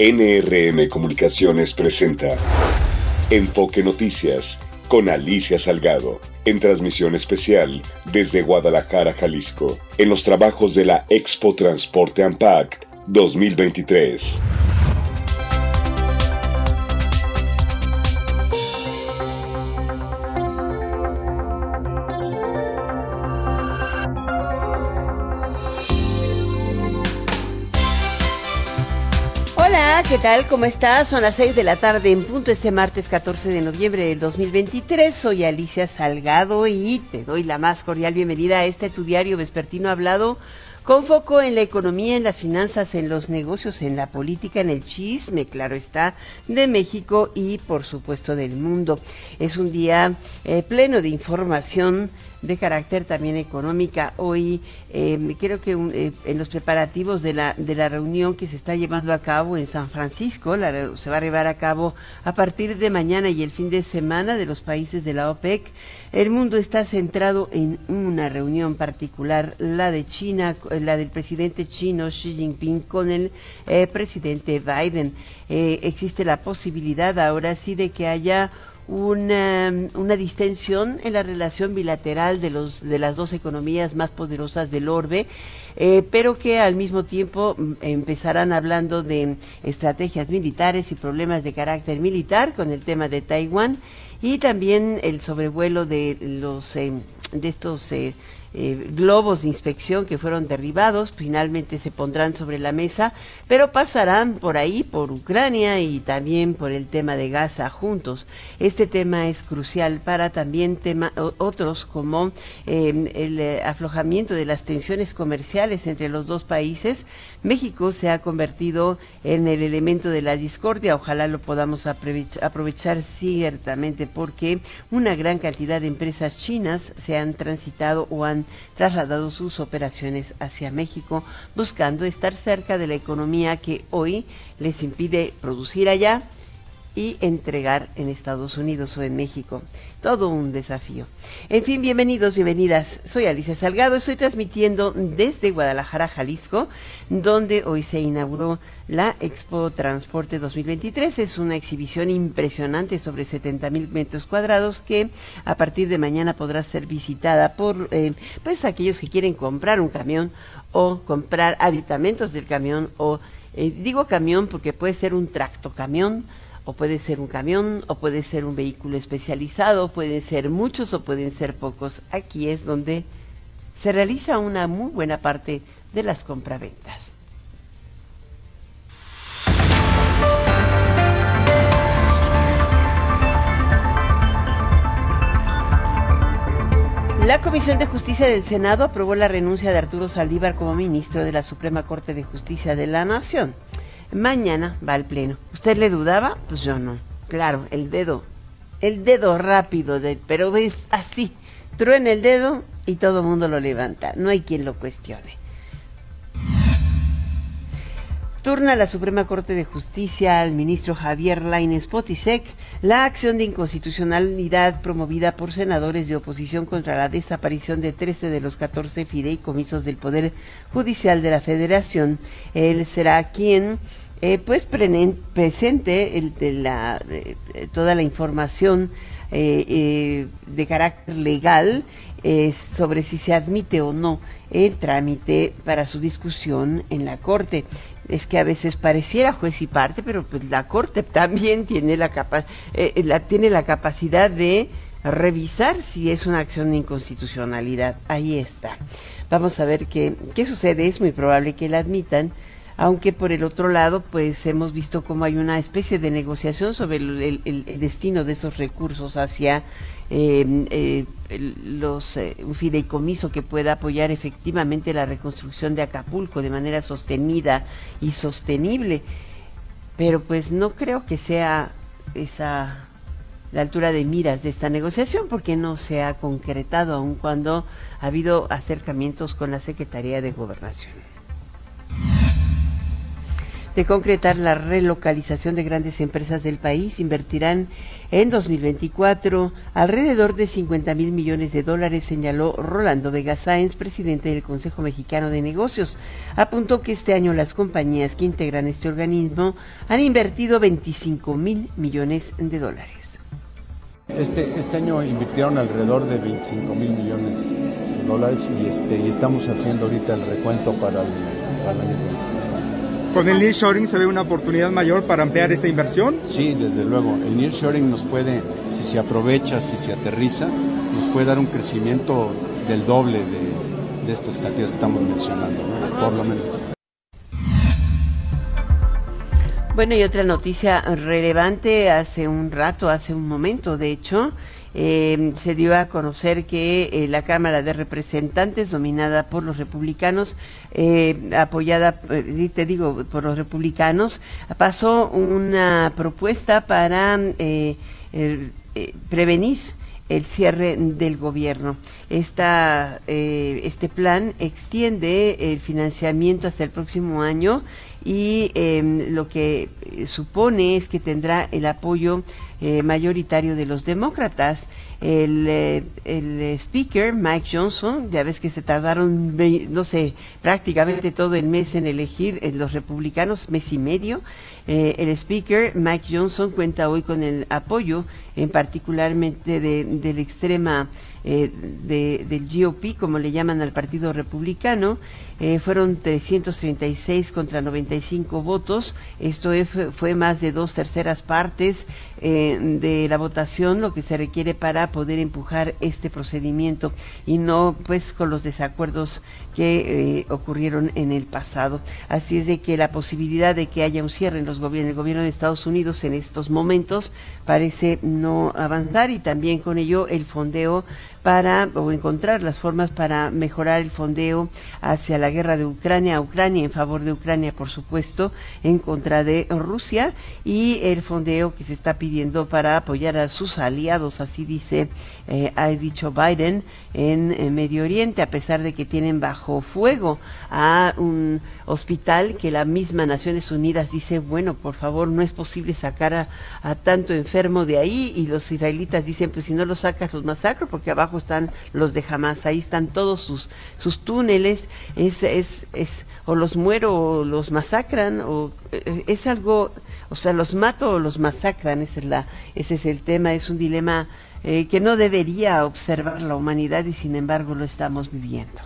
NRM Comunicaciones presenta Enfoque Noticias con Alicia Salgado, en transmisión especial desde Guadalajara, Jalisco, en los trabajos de la Expo Transporte Ampact 2023. ¿Qué tal? ¿Cómo estás? Son las 6 de la tarde en punto este martes 14 de noviembre del 2023. Soy Alicia Salgado y te doy la más cordial bienvenida a este tu diario vespertino hablado con foco en la economía, en las finanzas, en los negocios, en la política, en el chisme, claro está, de México y por supuesto del mundo. Es un día eh, pleno de información de carácter también económica. Hoy eh, creo que eh, en los preparativos de la, de la reunión que se está llevando a cabo en San Francisco, la, se va a llevar a cabo a partir de mañana y el fin de semana de los países de la OPEC, el mundo está centrado en una reunión particular, la de China, la del presidente chino Xi Jinping con el eh, presidente Biden. existe la posibilidad ahora sí de que haya una, una, distensión en la relación bilateral de, los, de las dos economías más poderosas del orbe, eh, pero que al mismo tiempo mm, empezarán hablando de estrategias militares y problemas de carácter militar con el tema de Taiwán y también el sobrevuelo de los eh, de estos eh, eh, globos de inspección que fueron derribados, finalmente se pondrán sobre la mesa, pero pasarán por ahí, por Ucrania y también por el tema de Gaza juntos. Este tema es crucial para también tema, otros como em, el eh, aflojamiento de las tensiones comerciales entre los dos países. México se ha convertido en el elemento de la discordia, ojalá lo podamos aprovechar ciertamente porque una gran cantidad de empresas chinas se han transitado o han trasladado sus operaciones hacia México, buscando estar cerca de la economía que hoy les impide producir allá y entregar en Estados Unidos o en México. Todo un desafío. En fin, bienvenidos, bienvenidas. Soy Alicia Salgado, estoy transmitiendo desde Guadalajara, Jalisco, donde hoy se inauguró la Expo Transporte 2023. Es una exhibición impresionante sobre 70 mil metros cuadrados que a partir de mañana podrá ser visitada por eh, pues aquellos que quieren comprar un camión o comprar aditamentos del camión o eh, digo camión porque puede ser un tractocamión o puede ser un camión, o puede ser un vehículo especializado, pueden ser muchos o pueden ser pocos. Aquí es donde se realiza una muy buena parte de las compraventas. La Comisión de Justicia del Senado aprobó la renuncia de Arturo Saldívar como ministro de la Suprema Corte de Justicia de la Nación. Mañana va al pleno. ¿Usted le dudaba? Pues yo no. Claro, el dedo. El dedo rápido, de, pero es así. Truena el dedo y todo el mundo lo levanta. No hay quien lo cuestione. Turna la Suprema Corte de Justicia al ministro Javier Lainez Potisek la acción de inconstitucionalidad promovida por senadores de oposición contra la desaparición de 13 de los 14 fideicomisos del Poder Judicial de la Federación. Él será quien eh, pues presente el, de la, toda la información eh, de carácter legal sobre si se admite o no el trámite para su discusión en la Corte. Es que a veces pareciera juez y parte, pero pues la Corte también tiene la, capa eh, la, tiene la capacidad de revisar si es una acción de inconstitucionalidad. Ahí está. Vamos a ver qué, qué sucede. Es muy probable que la admitan aunque por el otro lado, pues hemos visto cómo hay una especie de negociación sobre el, destino de esos recursos hacia em, eh, eh, un fideicomiso que pueda apoyar efectivamente la reconstrucción de Acapulco de manera sostenida y sostenible. Pero pues no creo que sea esa la altura de miras de esta negociación porque no se ha concretado aun cuando ha habido acercamientos con la Secretaría de Gobernación. De concretar la relocalización de grandes empresas del país, invertirán en 2024 alrededor de 50 mil millones de dólares, señaló Rolando Vega Sáenz, presidente del Consejo Mexicano de Negocios. Apuntó que este año las compañías que integran este organismo han invertido 25 mil millones de dólares. Este, este año invirtieron alrededor de 25 mil millones de dólares y, este, y estamos haciendo ahorita el recuento para el, ¿Con el nearshoring se ve una oportunidad mayor para ampliar esta inversión? Sí, desde luego. El nearshoring nos puede, si se aprovecha, si se aterriza, nos puede dar un crecimiento del doble de, de estas cantidades que estamos mencionando, ¿no? por lo menos. Bueno, y otra noticia relevante hace un rato, hace un momento, de hecho, eh, se dio a conocer que eh, la Cámara de Representantes, dominada por los republicanos, eh, apoyada, eh, te digo, por los republicanos, pasó una propuesta para prevenir el cierre del gobierno. Esta, este plan extiende el financiamiento hasta el próximo año y em, lo que supone es que tendrá el apoyo mayoritario de los demócratas el, eh, el speaker, Mike Johnson, ya ves que se tardaron, no sé, prácticamente todo el mes en elegir en los republicanos, mes y medio. Eh, el speaker, Mike Johnson, cuenta hoy con el apoyo, en particularmente de, de la extrema eh, de, del GOP, como le llaman al Partido Republicano, eh, fueron 336 contra 95 votos. Esto fue más de dos terceras partes eh, de la votación, lo que se requiere para poder empujar este procedimiento y no pues con los desacuerdos que ocurrieron en el pasado. Así es de que la posibilidad de que haya un cierre en, los en el gobierno de Estados Unidos en estos momentos parece no avanzar y también con ello el fondeo para o encontrar las formas para mejorar el fondeo hacia la guerra de Ucrania Ucrania en favor de Ucrania por supuesto en contra de Rusia y el fondeo que se está pidiendo para apoyar a sus aliados así dice eh, ha dicho Biden en, Medio Oriente a pesar de que tienen bajo fuego a un hospital que la misma Naciones Unidas dice bueno por favor no es posible sacar a, a tanto enfermo de ahí y los israelitas dicen pues si no lo sacas los masacro porque abajo están los de Hamas, ahí están todos sus, sus túneles, es, es, es, o los muero o los masacran, o eh, es algo, o sea, los mato o los masacran, ese es, la, ese es el tema, es un dilema eh, que no debería observar la humanidad y sin embargo lo estamos viviendo.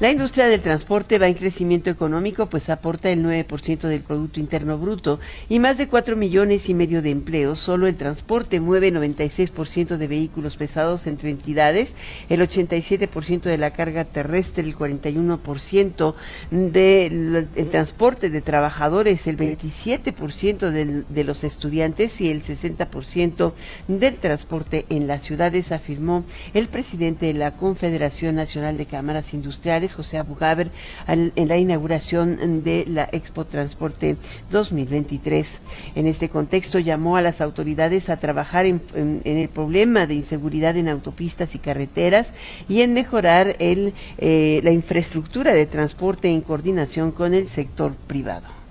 La industria del transporte va en crecimiento económico, pues aporta el 9% del Producto Interno Bruto y más de 4 millones y medio de empleos. Solo el transporte mueve 96% de vehículos pesados entre entidades, el 87% de la carga terrestre, el 41% del transporte de trabajadores, el 27% de, de los estudiantes y el 60% del transporte en las ciudades, afirmó el presidente de la Confederación Nacional de Cámaras Industriales José Abugaber, en la inauguración de la Expo Transporte 2023. En este contexto llamó a las autoridades a trabajar en, el problema de inseguridad en autopistas y carreteras y en mejorar eh, la infraestructura de transporte en coordinación con el sector privado.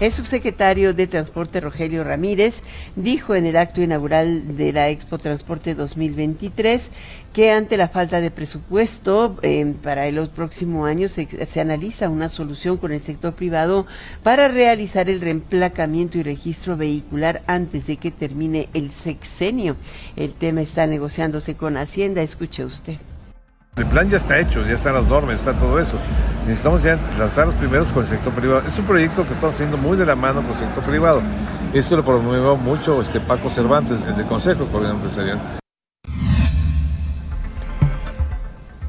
El subsecretario de Transporte Rogelio Ramírez dijo en el acto inaugural de la Expo Transporte 2023 que ante la falta de presupuesto eh, para el próximo año se, se, analiza una solución con el sector privado para realizar el reemplacamiento y registro vehicular antes de que termine el sexenio. El tema está negociándose con Hacienda. Escuche usted. El plan ya está hecho, ya están las normas, está todo eso. Necesitamos ya lanzar los primeros con el sector privado. Es un proyecto que estamos haciendo muy de la mano con el sector privado. Esto lo promovió mucho este Paco Cervantes, del Consejo Coordinador Empresarial.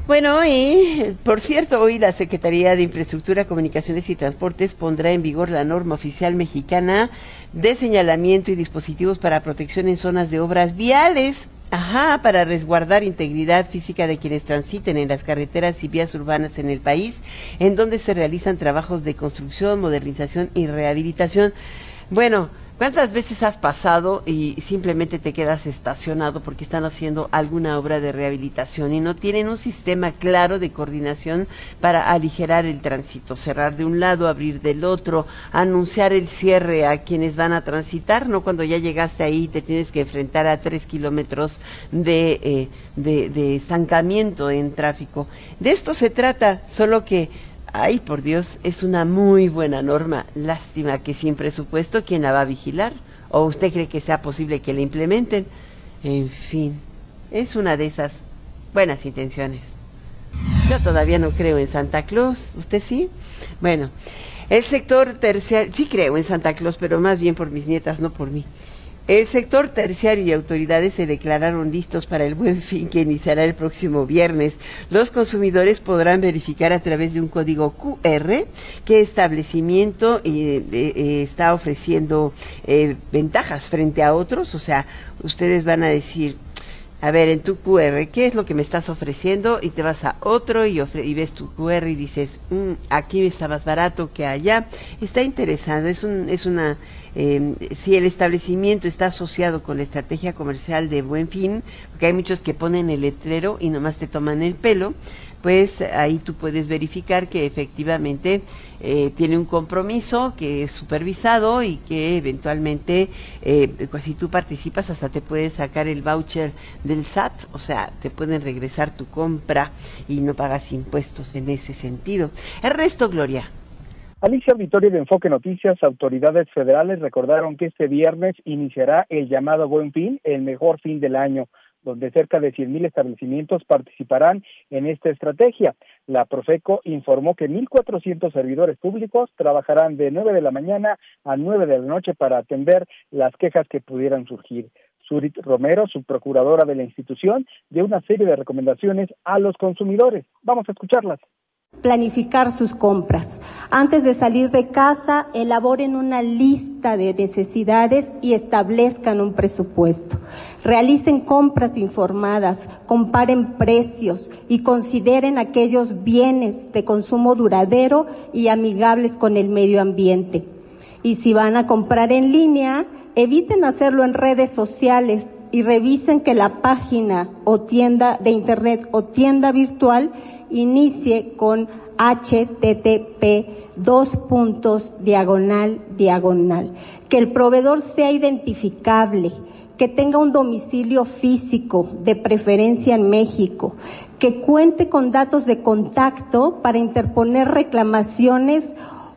Bueno, y por cierto, hoy la Secretaría de Infraestructura, Comunicaciones y Transportes pondrá en vigor la norma oficial mexicana de señalamiento y dispositivos para protección en zonas de obras viales. Ajá, para resguardar integridad física de quienes transiten en las carreteras y vías urbanas en el país, en donde se realizan trabajos de construcción, modernización y rehabilitación. Bueno, ¿Cuántas veces has pasado y simplemente te quedas estacionado porque están haciendo alguna obra de rehabilitación y no tienen un sistema claro de coordinación para aligerar el tránsito, cerrar de un lado, abrir del otro, anunciar el cierre a quienes van a transitar, no cuando ya llegaste ahí te tienes que enfrentar a tres kilómetros de, eh, de, de estancamiento en tráfico. De esto se trata, solo que Ay, por Dios, es una muy buena norma. Lástima que sin presupuesto, ¿quién la va a vigilar? ¿O usted cree que sea posible que la implementen? En fin, es una de esas buenas intenciones. Yo todavía no creo en Santa Claus. ¿Usted sí? Bueno, el sector terciario, sí creo en Santa Claus, pero más bien por mis nietas, no por mí. El sector terciario y autoridades se declararon listos para el buen fin que iniciará el próximo viernes. Los consumidores podrán verificar a través de un código QR qué establecimiento eh, eh, está ofreciendo eh, ventajas frente a otros. O sea, ustedes van a decir, a ver, en tu QR, ¿qué es lo que me estás ofreciendo? Y te vas a otro y, ves tu QR y dices, mm, aquí está más barato que allá. Está interesante, es, un, es una eh, si el establecimiento está asociado con la estrategia comercial de Buen Fin, porque hay muchos que ponen el letrero y nomás te toman el pelo, pues ahí tú puedes verificar que efectivamente eh, tiene un compromiso que es supervisado y que eventualmente, eh, pues, si tú participas, hasta te puedes sacar el voucher del SAT, o sea, te pueden regresar tu compra y no pagas impuestos en ese sentido. Ernesto Gloria. Alicia Auditorio de Enfoque Noticias, autoridades federales recordaron que este viernes iniciará el llamado Buen Fin, el mejor fin del año, donde cerca de 100.000 establecimientos participarán en esta estrategia. La Profeco informó que 1.400 servidores públicos trabajarán de 9 de la mañana a 9 de la noche para atender las quejas que pudieran surgir. Surit Romero, subprocuradora de la institución, dio una serie de recomendaciones a los consumidores. Vamos a escucharlas planificar sus compras. Antes de salir de casa, elaboren una lista de necesidades y establezcan un presupuesto. Realicen compras informadas, comparen precios y consideren aquellos bienes de consumo duradero y amigables con el medio ambiente. Y si van a comprar en línea, eviten hacerlo en redes sociales y revisen que la página o tienda de internet o tienda virtual inicie con http dos puntos diagonal diagonal. Que el proveedor sea identificable, que tenga un domicilio físico, de preferencia en México, que cuente con datos de contacto para interponer reclamaciones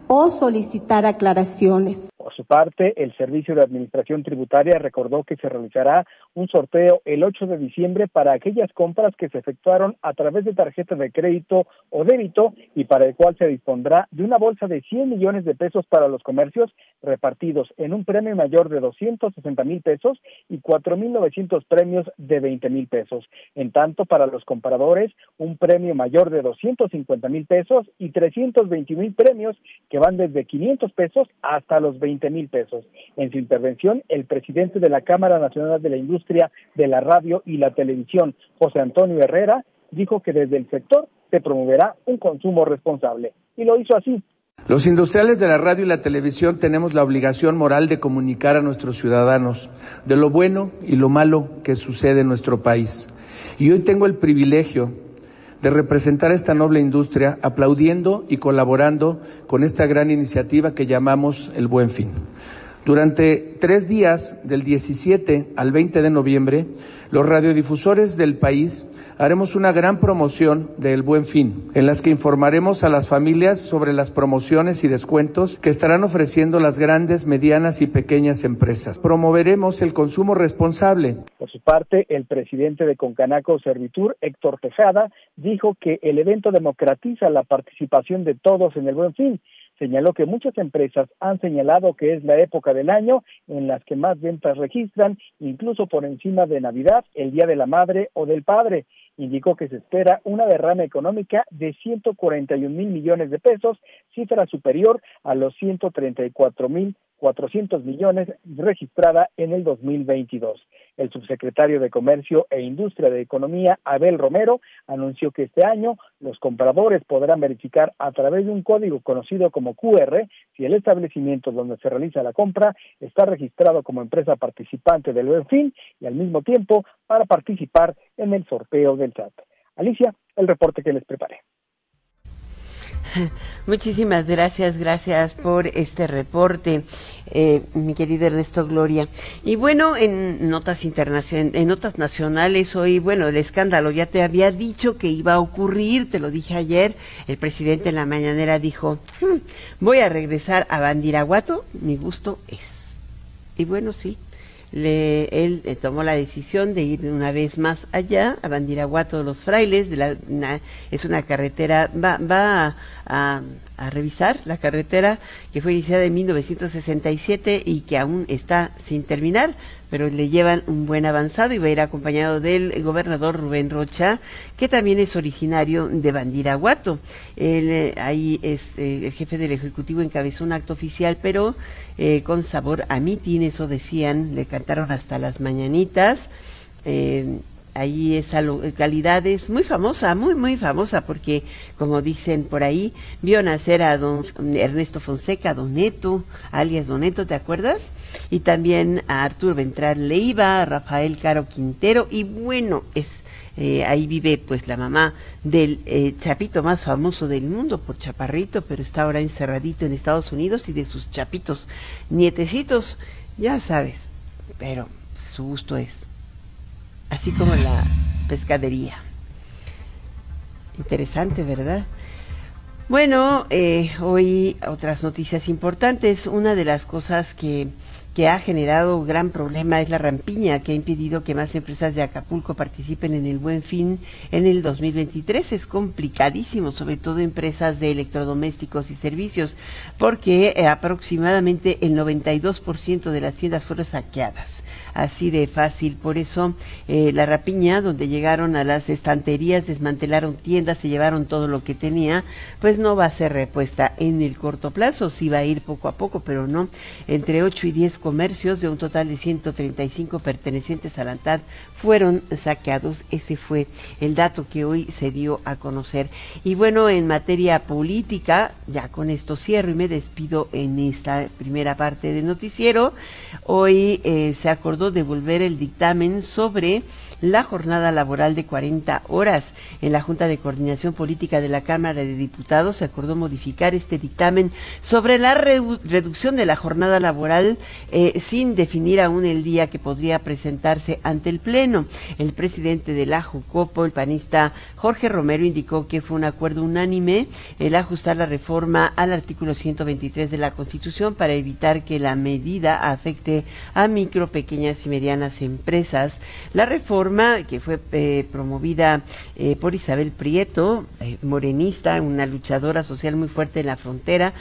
o solicitar aclaraciones. Por su parte, el Servicio de Administración Tributaria recordó que se realizará un sorteo el 8 de diciembre para aquellas compras que se efectuaron a través de tarjeta de crédito o débito y para el cual se dispondrá de una bolsa de 100 millones de pesos para los comercios repartidos en un premio mayor de 260 mil pesos y 4.900 premios de 20 mil pesos. En tanto, para los compradores, un premio mayor de 250 mil pesos y 320 mil premios que van desde 500 pesos hasta los 20 mil pesos. En su intervención, el presidente de la Cámara Nacional de la Industria de la Radio y la Televisión, José Antonio Herrera, dijo que desde el sector se promoverá un consumo responsable. Y lo hizo así. Los industriales de la radio y la televisión tenemos la obligación moral de comunicar a nuestros ciudadanos de lo bueno y lo malo que sucede en nuestro país. Y hoy tengo el privilegio de representar esta noble industria aplaudiendo y colaborando con esta gran iniciativa que llamamos el Buen Fin. Durante tres días, del 17 al 20 de noviembre, los radiodifusores del país haremos una gran promoción del Buen Fin, en las que informaremos a las familias sobre las promociones y descuentos que estarán ofreciendo las grandes, medianas y pequeñas empresas. Promoveremos el consumo responsable. Por su parte, el presidente de Concanaco Servitur, Héctor Tejada, dijo que el evento democratiza la participación de todos en el Buen Fin señaló que muchas empresas han señalado que es la época del año en las que más ventas registran, incluso por encima de Navidad, el Día de la Madre o del Padre indicó que se espera una derrama económica de 141 mil millones de pesos, cifra superior a los 134 mil 400 millones registrada en el 2022. El subsecretario de Comercio e Industria de Economía, Abel Romero, anunció que este año los compradores podrán verificar a través de un código conocido como QR si el establecimiento donde se realiza la compra está registrado como empresa participante del Benfin y al mismo tiempo para participar en el sorteo del SAT. Alicia, el reporte que les preparé. Muchísimas gracias, gracias por este reporte, eh, mi querido Ernesto Gloria. Y bueno, en notas internacionales, en notas nacionales, hoy, bueno, el escándalo ya te había dicho que iba a ocurrir, te lo dije ayer, el presidente en la mañanera dijo, hmm, voy a regresar a Bandiraguato, mi gusto es. Y bueno, sí, le, él eh, tomó la decisión de ir una vez más allá, a Bandiraguato de los Frailes, de la, es una carretera, va, va a, a, revisar la carretera que fue iniciada en 1967 y que aún está sin terminar, pero le llevan un buen avanzado y va a ir acompañado del gobernador Rubén Rocha, que también es originario de Bandiraguato. Él, eh, ahí es eh, el jefe del Ejecutivo encabezó un acto oficial, pero eh, con sabor a mitin, eso decían, le cantaron hasta las mañanitas. Ahí esa localidad es muy famosa, muy, muy famosa, porque, como dicen por ahí, vio nacer a don Ernesto Fonseca, don Neto, alias don Neto, ¿te acuerdas? Y también a Arturo Ventral Leiva, a Rafael Caro Quintero, y bueno, es eh, ahí vive pues la mamá del eh, chapito más famoso del mundo por chaparrito, pero está ahora encerradito en Estados Unidos y de sus chapitos nietecitos, ya sabes, pero su gusto es así como la pescadería. Interesante, ¿verdad? Bueno, eh, hoy otras noticias importantes. Una de las cosas que que ha generado gran problema es la rampiña que ha impedido que más empresas de Acapulco participen en el Buen Fin en el 2023. Es complicadísimo, sobre todo empresas de electrodomésticos y servicios, porque eh, aproximadamente el 92% de las tiendas fueron saqueadas. Así de fácil. Por eso eh, la rapiña, donde llegaron a las estanterías, desmantelaron tiendas, se llevaron todo lo que tenía, pues no va a ser repuesta en el corto plazo. Sí va a ir poco a poco, pero no. Entre 8 y 10 comercios de un total de 135 pertenecientes a la ANTAD fueron saqueados. Ese fue el dato que hoy se dio a conocer. Y bueno, en materia política, ya con esto cierro y me despido en esta primera parte del noticiero. Hoy eh, se acordó devolver el dictamen sobre la jornada laboral de 40 horas. En la Junta de Coordinación Política de la Cámara de Diputados se acordó modificar este dictamen sobre la reducción de la jornada laboral eh, sin definir aún el día que podría presentarse ante el Pleno. El presidente de la JUCOPO, el panista Jorge Romero, indicó que fue un acuerdo unánime el ajustar la reforma al artículo 123 de la Constitución para evitar que la medida afecte a micro, pequeñas y medianas empresas. La reforma que fue eh, promovida eh, por Isabel Prieto, eh, morenista, una luchadora social muy fuerte en la frontera,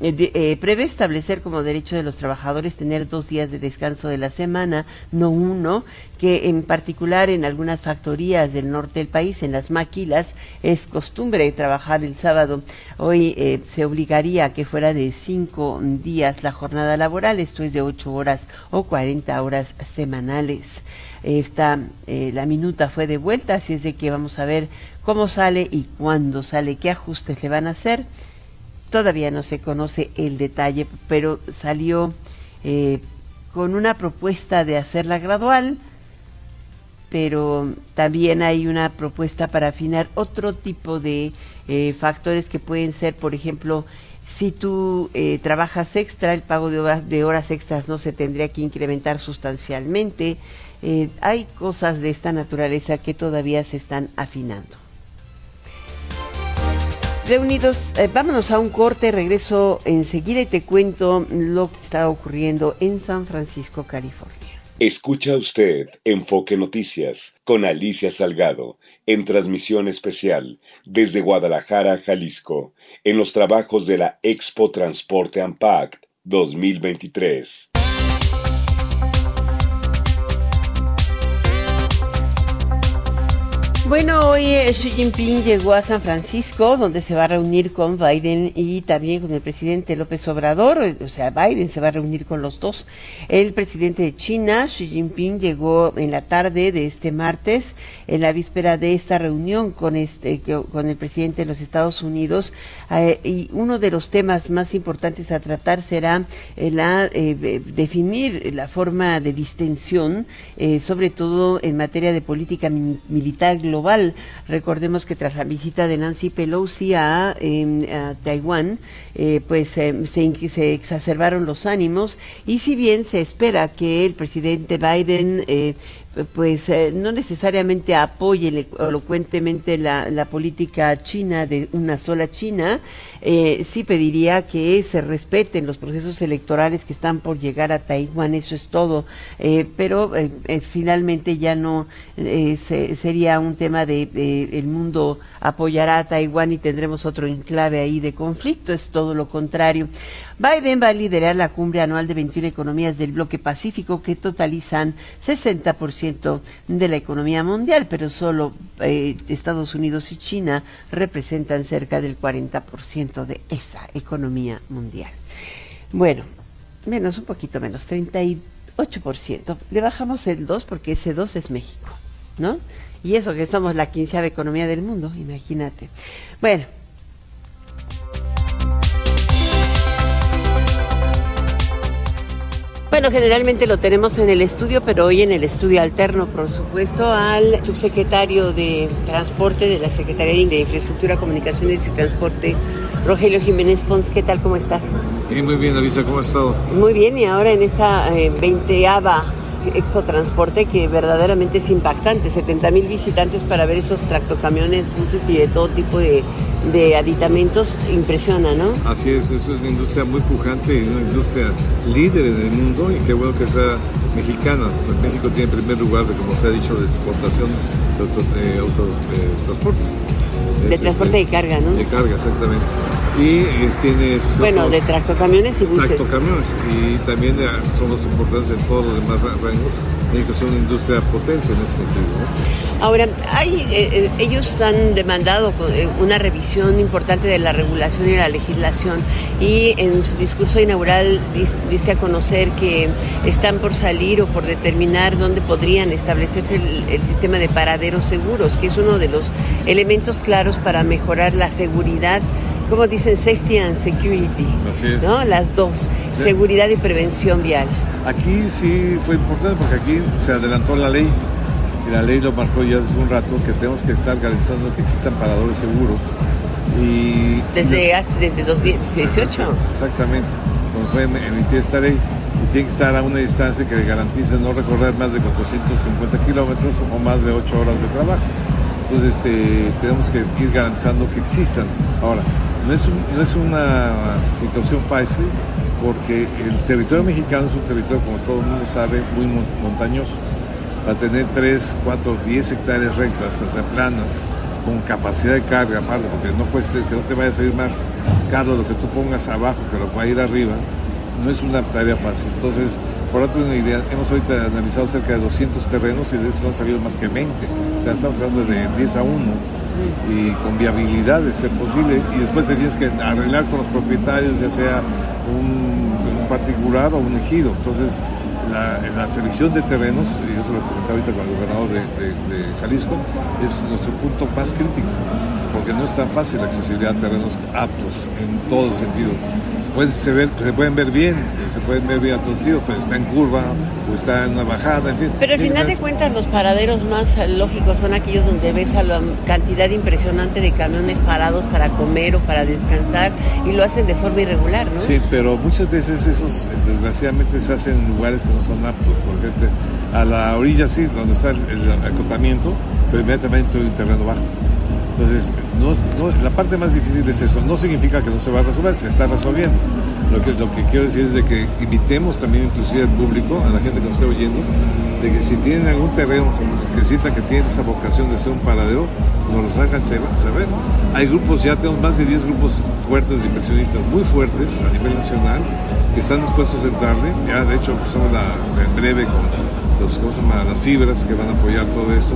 prevé establecer como derecho de los trabajadores tener dos días de descanso de la semana, no uno, que en particular en algunas factorías del norte del país, en las maquilas, es costumbre trabajar el sábado. Hoy se obligaría a que fuera de cinco días la jornada laboral, esto es de ocho horas o cuarenta horas semanales esta, eh, la minuta fue de vuelta, así es de que vamos a ver cómo sale y cuándo sale, qué ajustes le van a hacer. Todavía no se conoce el detalle, pero salió eh, con una propuesta de hacerla gradual, pero también hay una propuesta para afinar otro tipo de eh, factores que pueden ser, por ejemplo, si tú trabajas extra, el pago de horas extras no se tendría que incrementar sustancialmente. Eh, hay cosas de esta naturaleza que todavía se están afinando. Reunidos, eh, vámonos a un corte, regreso enseguida y te cuento lo que está ocurriendo en San Francisco, California. Escucha usted Enfoque Noticias con Alicia Salgado en transmisión especial desde Guadalajara, Jalisco, en los trabajos de la Expo Transporte Ampact 2023. Bueno, hoy eh, Xi Jinping llegó a San Francisco, donde se va a reunir con Biden y también con el presidente López Obrador. O sea, Biden se va a reunir con los dos. El presidente de China, Xi Jinping, llegó en la tarde de este martes, en la víspera de esta reunión con, este, con el presidente de los Estados Unidos. Eh, y uno de los temas más importantes a tratar será eh, la, definir la forma de distensión, sobre todo en materia de política militar global Recordemos que tras la visita de Nancy Pelosi a, Taiwán, eh, pues eh, se, se, exacerbaron los ánimos y si bien se espera que el presidente Biden eh, pues eh, no necesariamente apoye elocuentemente la, política china de una sola China, eh, sí pediría que se respeten los procesos electorales que están por llegar a Taiwán, eso es todo, eh, pero finalmente ya no sería un tema de, el mundo apoyará a Taiwán y tendremos otro enclave ahí de conflicto, es todo lo contrario. Biden va a liderar la cumbre anual de 21 economías del bloque pacífico que totalizan 60% de la economía mundial, pero solo eh, Estados Unidos y China representan cerca del 40% de esa economía mundial. Bueno, menos, un poquito menos, 38%. Le bajamos el 2 porque ese 2 es México, ¿no? Y eso que somos la quinceava economía del mundo, imagínate. Bueno, Bueno, generalmente lo tenemos en el estudio, pero hoy en el estudio alterno, por supuesto, al subsecretario de Transporte de la Secretaría de Infraestructura, Comunicaciones y Transporte, Rogelio Jiménez Pons. ¿Qué tal? ¿Cómo estás? Sí, muy bien, Alicia, ¿cómo has estado? Muy bien, y ahora en esta eh, veinteava Expo Transporte que verdaderamente es impactante, 70 mil visitantes para ver esos tractocamiones, buses y de todo tipo de, de aditamentos, impresiona, ¿no? Así es, eso es una industria muy pujante una industria líder en el mundo y qué bueno que sea mexicana. México tiene primer lugar, de, como se ha dicho, de exportación de autotransportes. De transporte de carga, ¿no? De carga, exactamente. Y tienes... Bueno, de tractocamiones y buses. Tractocamiones. Y también son los importantes en todos los demás rangos. México es una industria potente en ese sentido. Ahora, hay, eh, eh, ellos han demandado una revisión importante de la regulación y la legislación y en su discurso inaugural dice a conocer que están por salir o por determinar dónde podrían establecerse el, el sistema de paraderos seguros, que es uno de los elementos claros para mejorar la seguridad como dicen, safety and security, ¿no? Las dos, seguridad y prevención vial. Aquí sí fue importante porque aquí se adelantó la ley y la ley lo marcó ya hace un rato que tenemos que estar garantizando que existan paradores seguros. Y desde, hace, desde 2018. Exactamente, cuando fue emitida esta ley y tiene que estar a una distancia que garantice no recorrer más de 450 kilómetros o más de 8 horas de trabajo. Entonces este, tenemos que ir garantizando que existan. Ahora, no es, una situación fácil porque el territorio mexicano es un territorio, como todo el mundo sabe, muy montañoso. Va a tener 3, 4, 10 hectáreas rectas, o sea, planas, con capacidad de carga aparte, porque no cueste, que no te vaya a salir más caro lo que tú pongas abajo que lo que va a ir arriba. No es una tarea fácil. Entonces, por otro una idea, hemos ahorita analizado cerca de 200 terrenos y de eso no han salido más que 20. O sea, estamos hablando de 10 a 1 y con viabilidad de ser posible. Y después te tienes que arreglar con los propietarios, ya sea un, particular o un ejido. Entonces, la, selección de terrenos, y eso lo comentaba ahorita con el gobernador de Jalisco, es nuestro punto más crítico, porque no es tan fácil la accesibilidad a terrenos aptos en todo sentido pues se, ve, se pueden ver bien, se pueden ver bien atractivos, pero está en curva o está en una bajada. Pero al final de cuentas los paraderos más lógicos son aquellos donde ves a la cantidad impresionante de camiones parados para comer o para descansar y lo hacen de forma irregular, ¿no? Sí, pero muchas veces esos desgraciadamente se hacen en lugares que no son aptos, porque a la orilla sí, donde está el, acotamiento, pero inmediatamente hay un terreno bajo. Entonces, la parte más difícil es eso. No significa que no se va a resolver, se está resolviendo. Lo que, lo que quiero decir es de que invitemos también inclusive al público, a la gente que nos esté oyendo, de que si tienen algún terreno que sienta que tiene esa vocación de ser un paradero, nos lo hagan saber. Hay grupos, ya tenemos más de 10 grupos fuertes de inversionistas, muy fuertes a nivel nacional, que están dispuestos a entrarle. Ya de hecho empezamos la, en breve con los, las fibras que van a apoyar todo esto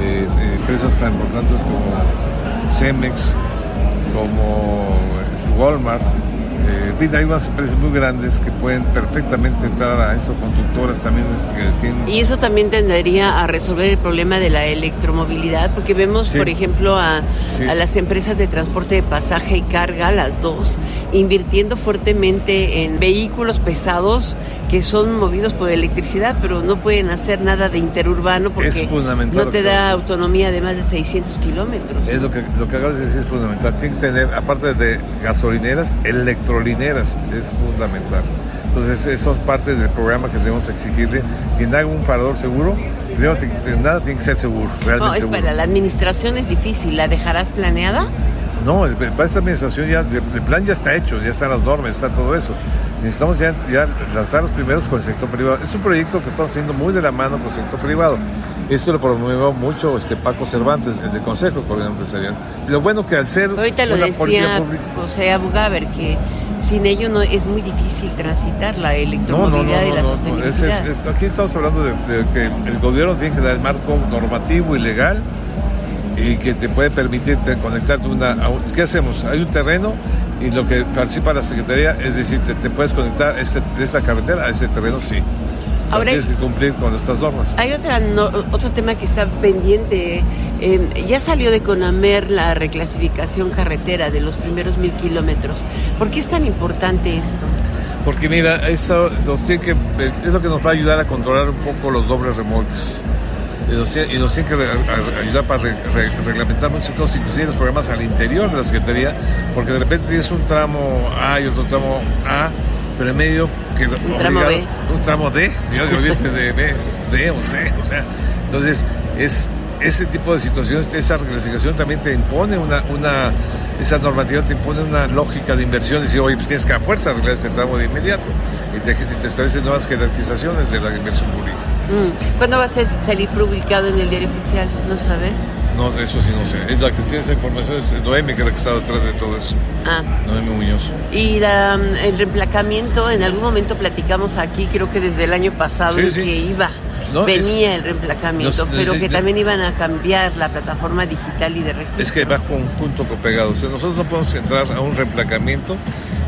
eh, empresas tan importantes como Cemex, como Walmart, eh, en fin, hay unas empresas muy grandes que pueden perfectamente entrar a estas constructoras también. Que tienen... Y eso también tendería a resolver el problema de la electromovilidad, porque vemos, por ejemplo, a, a, las empresas de transporte de pasaje y carga, las dos, invirtiendo fuertemente en vehículos pesados que son movidos por electricidad, pero no pueden hacer nada de interurbano porque no te da autonomía de más de 600 kilómetros. Es lo que, lo que acabas de decir, es fundamental. Tiene que tener, aparte de gasolineras, electrolineras, es fundamental. Entonces, eso es parte del programa que debemos exigirle. Quien haga un parador seguro, primero, nada tiene que ser seguro, realmente no, espera, la administración es difícil. ¿La dejarás planeada? No, para esta administración ya, el plan ya está hecho, ya están las normas, está todo eso. Necesitamos ya, ya lanzar los primeros con el sector privado. Es un proyecto que estamos haciendo muy de la mano con el sector privado. Esto lo promovió mucho este Paco Cervantes, del Consejo Coordinador Empresarial. Lo bueno que al ser Ahorita lo decía José Abugaber, que sin ello no es muy difícil transitar la electromovilidad y la sostenibilidad. aquí estamos hablando de, que el gobierno tiene que dar el marco normativo y legal y que te puede permitir conectarte una... ¿Qué hacemos? Hay un terreno y lo que participa la Secretaría es decir, te, puedes conectar este, esta carretera a ese terreno, sí. Ahora tienes que cumplir con estas normas. Hay otra, otro tema que está pendiente. Em, ya salió de Conamer la reclasificación carretera de los primeros mil kilómetros. ¿Por qué es tan importante esto? Porque mira, eso nos tiene que, es lo que nos va a ayudar a controlar un poco los dobles remolques y nos, tiene que ayudar para reglamentar muchas cosas, inclusive los programas al interior de la Secretaría, porque de repente tienes un tramo A y otro tramo A, pero en medio que un tramo B. Un tramo D, de B, D o C, o sea, entonces es ese tipo de situaciones, esa reclasificación también te impone una, una esa normativa te impone una lógica de inversión y decir, oye, pues tienes que a fuerza arreglar este tramo de inmediato y te, te establecen nuevas jerarquizaciones de la inversión pública. Mm. ¿Cuándo va a ser, salir publicado en el diario oficial? ¿No sabes? No, eso sí no sé. Es la que tiene esa información es Noemi, que es la que está detrás de todo eso. Ah. Noemi Muñoz. Y el reemplacamiento, en algún momento platicamos aquí, creo que desde el año pasado, que iba. venía el reemplacamiento, pero que también iban a cambiar la plataforma digital y de registro. Es que va conjunto con pegado. O sea, nosotros no podemos entrar a un reemplacamiento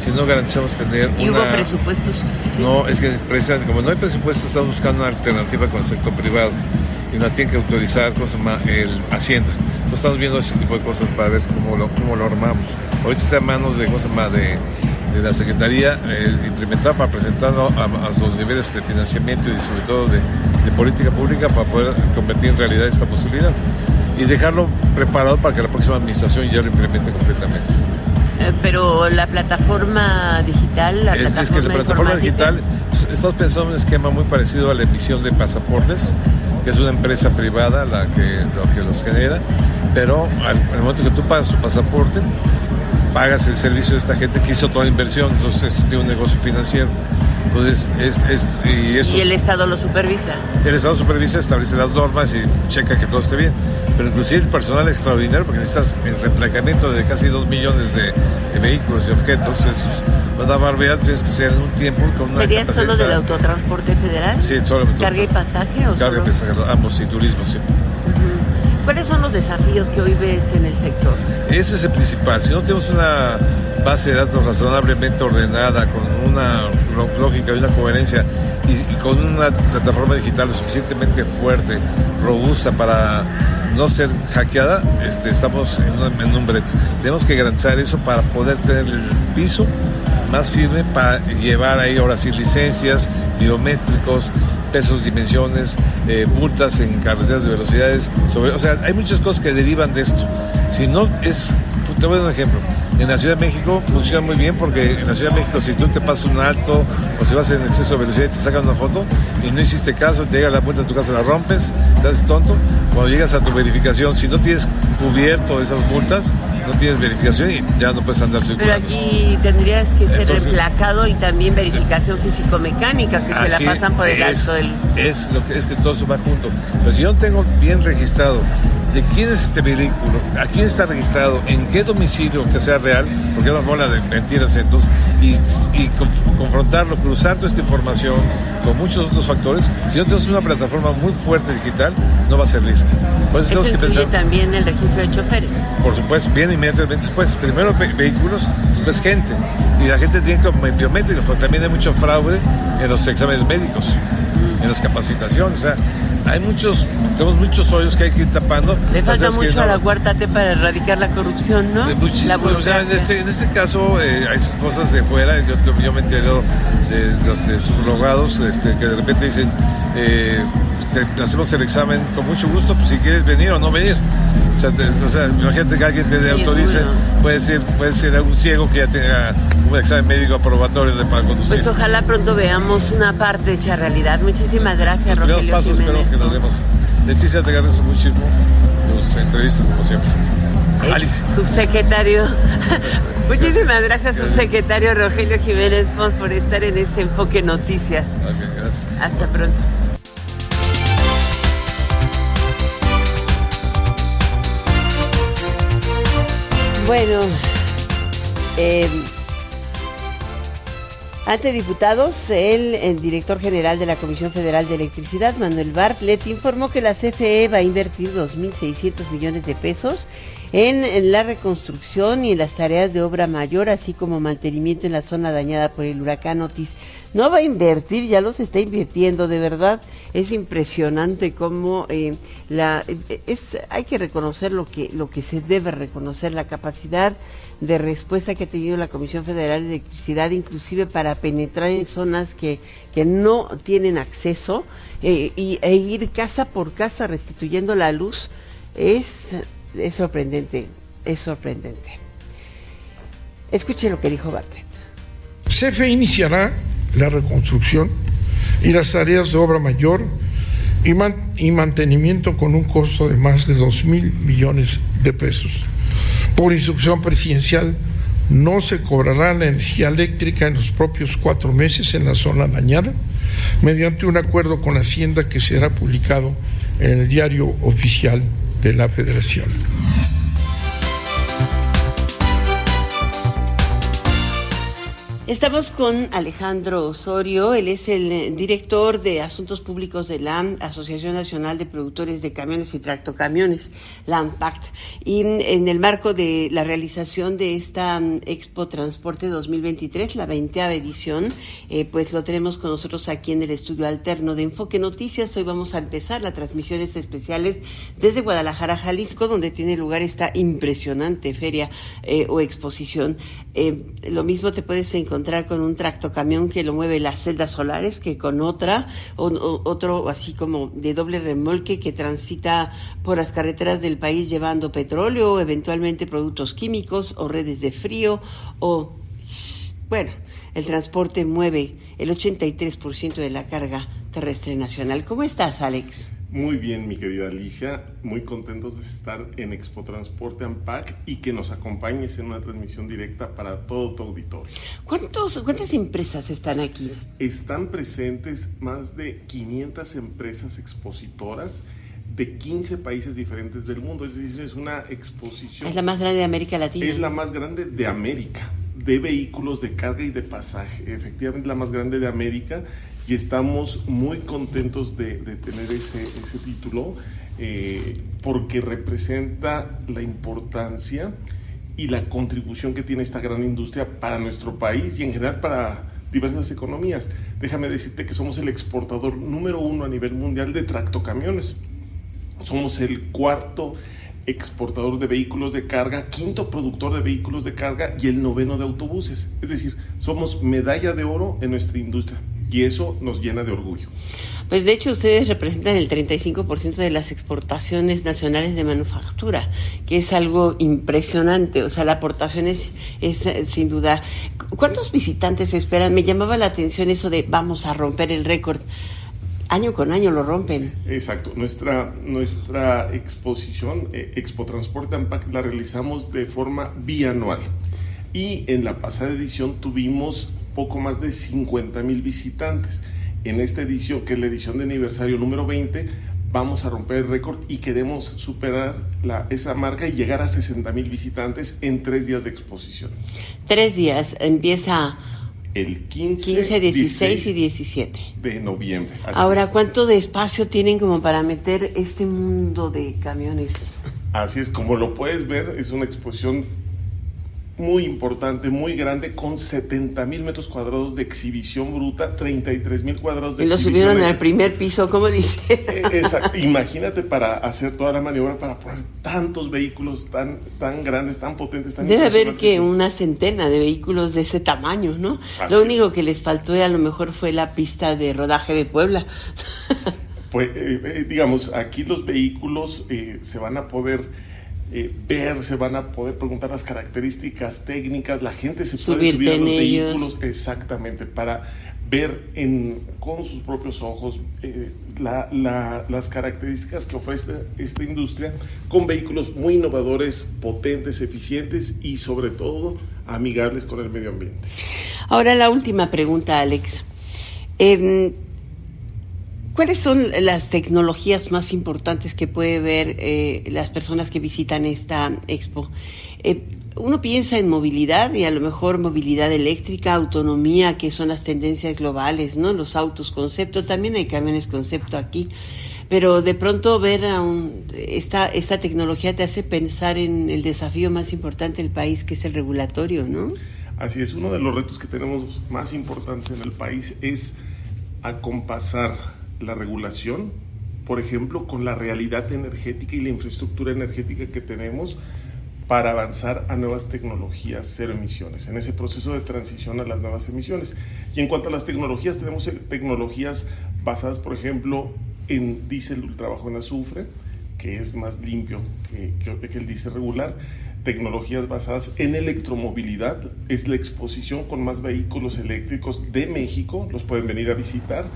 si no garantizamos tener ¿Y hubo presupuesto suficiente? No, es que precisamente como no hay presupuesto, estamos buscando una alternativa con el sector privado y no tiene que autorizar cosa más, el Hacienda. Entonces estamos viendo ese tipo de cosas para ver cómo lo, cómo lo armamos. Ahorita está en manos de cosa más de, de la Secretaría eh, implementar para presentarlo a, los niveles de financiamiento y sobre todo de, de política pública para poder convertir en realidad esta posibilidad y dejarlo preparado para que la próxima administración ya lo implemente completamente. Eh, pero la plataforma digital, la es, plataforma es que la plataforma digital, estamos pensando en un esquema muy parecido a la emisión de pasaportes, que es una empresa privada la que, lo que los genera, pero al, al momento que tú pagas tu pasaporte, pagas el servicio de esta gente que hizo toda la inversión, entonces esto tiene un negocio financiero. Entonces, es, es y, ¿Y el Estado lo supervisa? El Estado supervisa, establece las normas y checa que todo esté bien. Pero inclusive el personal extraordinario, porque necesitas el reemplacamiento de casi dos millones de, vehículos y objetos, es una barbaridad, tienes que ser en un tiempo con una ¿Sería solo del autotransporte federal? Sí, solo ¿Carga y pasaje o Carga y pasaje, ambos, y turismo, sí. ¿Cuáles son los desafíos que hoy ves en el sector? Ese es el principal. Si no tenemos una base de datos razonablemente ordenada, con una lógica y una coherencia y, con una plataforma digital lo suficientemente fuerte, robusta para no ser hackeada, este, estamos en, en un brete. Tenemos que garantizar eso para poder tener el piso más firme para llevar ahí ahora sí licencias, biométricos, pesos, dimensiones, eh, multas en carreteras de velocidades. Sobre, o sea, hay muchas cosas que derivan de esto. Si no es, te voy a dar un ejemplo. En la Ciudad de México funciona muy bien porque en la Ciudad de México si tú te pasas un alto o si vas en exceso de velocidad y te sacan una foto y no hiciste caso, te llega la puerta de tu casa, la rompes, te haces tonto. Cuando llegas a tu verificación, si no tienes cubierto esas multas, no tienes verificación y ya no puedes andar circulando. Pero aquí tendrías que ser emplacado y también verificación físico-mecánica, que se la pasan por el alto del... Es, lo que, es que todo eso va junto. Pero si yo tengo bien registrado de quién es este vehículo, a quién está registrado, en qué domicilio que sea real, porque es una bola de mentiras entonces, y, confrontarlo, cruzar toda esta información con muchos otros factores, si no tenemos una plataforma muy fuerte digital, no va a servir. Pues Eso incluye que pensar, también el registro de choferes. Por supuesto, viene inmediatamente después. Primero vehículos, después gente. Y la gente tiene como biométricos, pero también hay mucho fraude en los exámenes médicos, en las capacitaciones. O sea, hay muchos, tenemos muchos hoyos que hay que ir tapando. Le falta mucho a la cuarta T para erradicar la corrupción, ¿no? Muchísimo. O sea, en, este, en este caso eh, hay cosas de fuera. Yo, yo me entero de los de subrogados este, que de repente dicen, eh, hacemos el examen con mucho gusto, pues si quieres venir o no venir. O sea, o sea imagínate que alguien te autorice, puede ser, puede ser algún ciego que ya tenga un examen médico aprobatorio de para conducir. Pues ojalá pronto veamos una parte hecha realidad. Muchísimas gracias, Los Rogelio pasos Jiménez. que nos demos. Leticia, te agradezco muchísimo tus entrevistas, como siempre. Es subsecretario. Muchísimas gracias, subsecretario Rogelio Jiménez Pons, por estar en este Enfoque Noticias. gracias. Hasta pronto. Bueno, eh, ante diputados, el, director general de la Comisión Federal de Electricidad, Manuel Bartlett, informó que la CFE va a invertir 2.600 millones de pesos en, la reconstrucción y en las tareas de obra mayor, así como mantenimiento en la zona dañada por el huracán Otis. No va a invertir, ya los está invirtiendo, de verdad. Es impresionante cómo eh, la es hay que reconocer lo que lo que se debe reconocer, la capacidad de respuesta que ha tenido la Comisión Federal de Electricidad, inclusive para penetrar en zonas que, que no tienen acceso eh, y, e ir casa por casa restituyendo la luz, es es sorprendente, es sorprendente. Escuche lo que dijo Bartlett. CFE iniciará la reconstrucción y las tareas de obra mayor y, y mantenimiento con un costo de más de 2 mil millones de pesos. Por instrucción presidencial, no se cobrará la energía eléctrica en los propios cuatro meses en la zona dañada, mediante un acuerdo con Hacienda que será publicado en el diario oficial de la Federación. Estamos con Alejandro Osorio, él es el eh, director de Asuntos Públicos de la Asociación Nacional de Productores de Camiones y Tractocamiones, la AMPACT. Y mm, en el marco de la realización de esta mm, Expo Transporte 2023, la 20 edición, eh, pues lo tenemos con nosotros aquí en el estudio alterno de Enfoque Noticias. Hoy vamos a empezar las transmisiones especiales desde Guadalajara, Jalisco, donde tiene lugar esta impresionante feria eh, o exposición. Lo mismo te puedes encontrar con un tractocamión que lo mueve las celdas solares que con otra, o, otro así como de doble remolque que transita por las carreteras del país llevando petróleo, eventualmente productos químicos o redes de frío o bueno, el transporte mueve el 83% de la carga terrestre nacional. ¿Cómo estás, Alex? Muy bien, mi querida Alicia, muy contentos de estar en Expo Transporte AMPAC y que nos acompañes en una transmisión directa para todo tu auditorio. ¿Cuántos, ¿Cuántas empresas están aquí? Están presentes más de 500 empresas expositoras de 15 países diferentes del mundo, es decir, es una exposición... Es la más grande de América Latina. Es la más grande de América, de vehículos de carga y de pasaje, efectivamente la más grande de América y estamos muy contentos de, tener ese, título eh, porque representa la importancia y la contribución que tiene esta gran industria para nuestro país y en general para diversas economías. Déjame decirte que somos el exportador número uno a nivel mundial de tractocamiones. Somos el cuarto exportador de vehículos de carga, quinto productor de vehículos de carga y el noveno de autobuses. Es decir, somos medalla de oro en nuestra industria y eso nos llena de orgullo. Pues de hecho ustedes representan el 35% de las exportaciones nacionales de manufactura, que es algo impresionante. O sea, la aportación es, es eh, sin duda. ¿Cuántos visitantes esperan? Me llamaba la atención eso de vamos a romper el récord. Año con año lo rompen. Exacto. Nuestra, nuestra exposición, eh, Expo Transporte Impact, la realizamos de forma bianual. Y en la pasada edición tuvimos poco más de 50 mil visitantes. En esta edición, que es la edición de aniversario número 20, vamos a romper el récord y queremos superar la, esa marca y llegar a 60 mil visitantes en tres días de exposición. Tres días, empieza el 15, 15 16, y 17 de noviembre. Ahora, ¿cuánto de espacio tienen como para meter este mundo de camiones? Así es, como lo puedes ver, es una exposición muy importante, muy grande, con 70 mil metros cuadrados de exhibición bruta, 33 mil cuadrados de y lo subieron al primer piso, ¿cómo dice? Eh, Imagínate para hacer toda la maniobra, para poner tantos vehículos tan, tan grandes, tan potentes, tan Debe haber que una centena de vehículos de ese tamaño, ¿no? lo único que les faltó a lo mejor fue la pista de rodaje de Puebla. pues, eh, eh, digamos, aquí los vehículos se van a poder eh, ver, se van a poder preguntar las características técnicas, la gente se puede subir a los vehículos exactamente para ver en, con sus propios ojos eh, las características que ofrece esta industria con vehículos muy innovadores, potentes, eficientes y sobre todo amigables con el medio ambiente. Ahora la última pregunta, Alex. Em, ¿Cuáles son las tecnologías más importantes que puede ver eh, las personas que visitan esta expo? Eh, uno piensa en movilidad y a lo mejor movilidad eléctrica, autonomía, que son las tendencias globales, ¿no? Los autos concepto, también hay camiones concepto aquí, pero de pronto ver a esta, esta tecnología te hace pensar en el desafío más importante del país, que es el regulatorio, ¿no? Así es, uno de los retos que tenemos más importantes en el país es acompasar la regulación, por ejemplo, con la realidad energética y la infraestructura energética que tenemos para avanzar a nuevas tecnologías cero emisiones, en ese proceso de transición a las nuevas emisiones. Y en cuanto a las tecnologías, tenemos tecnologías basadas, por ejemplo, en diésel ultrabajo en azufre, que es más limpio que, que el diésel regular, tecnologías basadas en electromovilidad. Es la exposición con más vehículos eléctricos de México. Los pueden venir a visitar.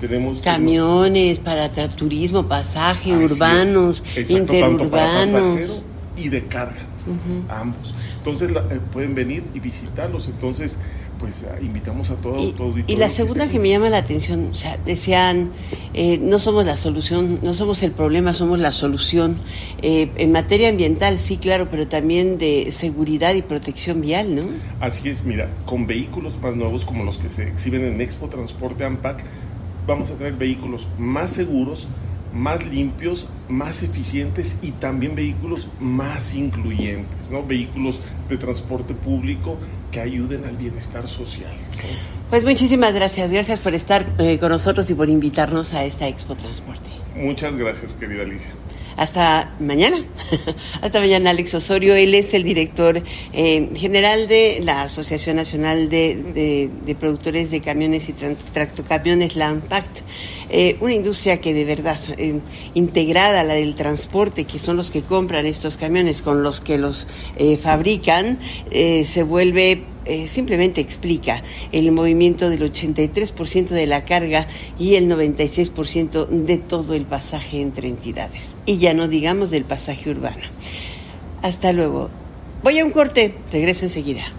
Tenemos camiones para turismo, pasaje, urbanos, interurbanos. y de carga, ambos. Entonces eh, pueden venir y visitarlos. Entonces pues ah, invitamos a todo, y, Y la segunda que, me llama la atención, o sea, decían, eh, no somos la solución, no somos el problema, somos la solución. Eh, en materia ambiental, sí, claro, pero también de seguridad y protección vial, ¿no? Así es, mira, con vehículos más nuevos como los que se exhiben en Expo Transporte AMPAC, vamos a tener vehículos más seguros, más limpios, más eficientes y también vehículos más incluyentes, ¿no? Vehículos de transporte público que ayuden al bienestar social. Pues muchísimas gracias, gracias por estar eh, con nosotros y por invitarnos a esta Expo Transporte. Muchas gracias, querida Alicia. Hasta mañana. Hasta mañana, Alex Osorio. Él es el director eh, general de la Asociación Nacional de, Productores de Camiones y Tractocamiones, la AMPACT. Eh, una industria que de verdad, eh, integrada a la del transporte, que son los que compran estos camiones con los que los fabrican, se vuelve eh, simplemente explica el movimiento del 83% de la carga y el 96% de todo el pasaje entre entidades. Y ya no digamos del pasaje urbano. Hasta luego. Voy a un corte, regreso enseguida.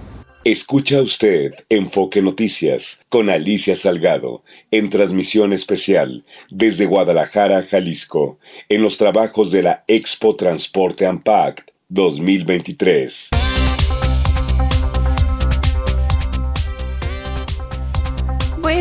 Escucha usted Enfoque Noticias con Alicia Salgado en transmisión especial desde Guadalajara, Jalisco, en los trabajos de la Expo Transporte Ampact 2023.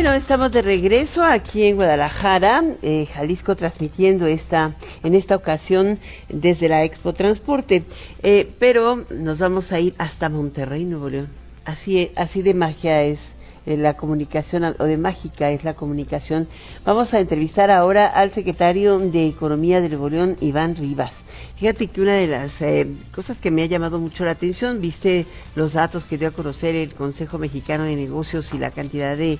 Bueno, estamos de regreso aquí en Guadalajara, eh, Jalisco, transmitiendo esta, en esta ocasión desde la Expo Transporte. Eh, pero nos vamos a ir hasta Monterrey, Nuevo León. Así, así de magia es la comunicación, o de mágica es la comunicación. Vamos a entrevistar ahora al secretario de Economía de Nuevo Iván Rivas. Fíjate que una de las eh, cosas que me ha llamado mucho la atención, viste los datos que dio a conocer el Consejo Mexicano de Negocios y la cantidad de,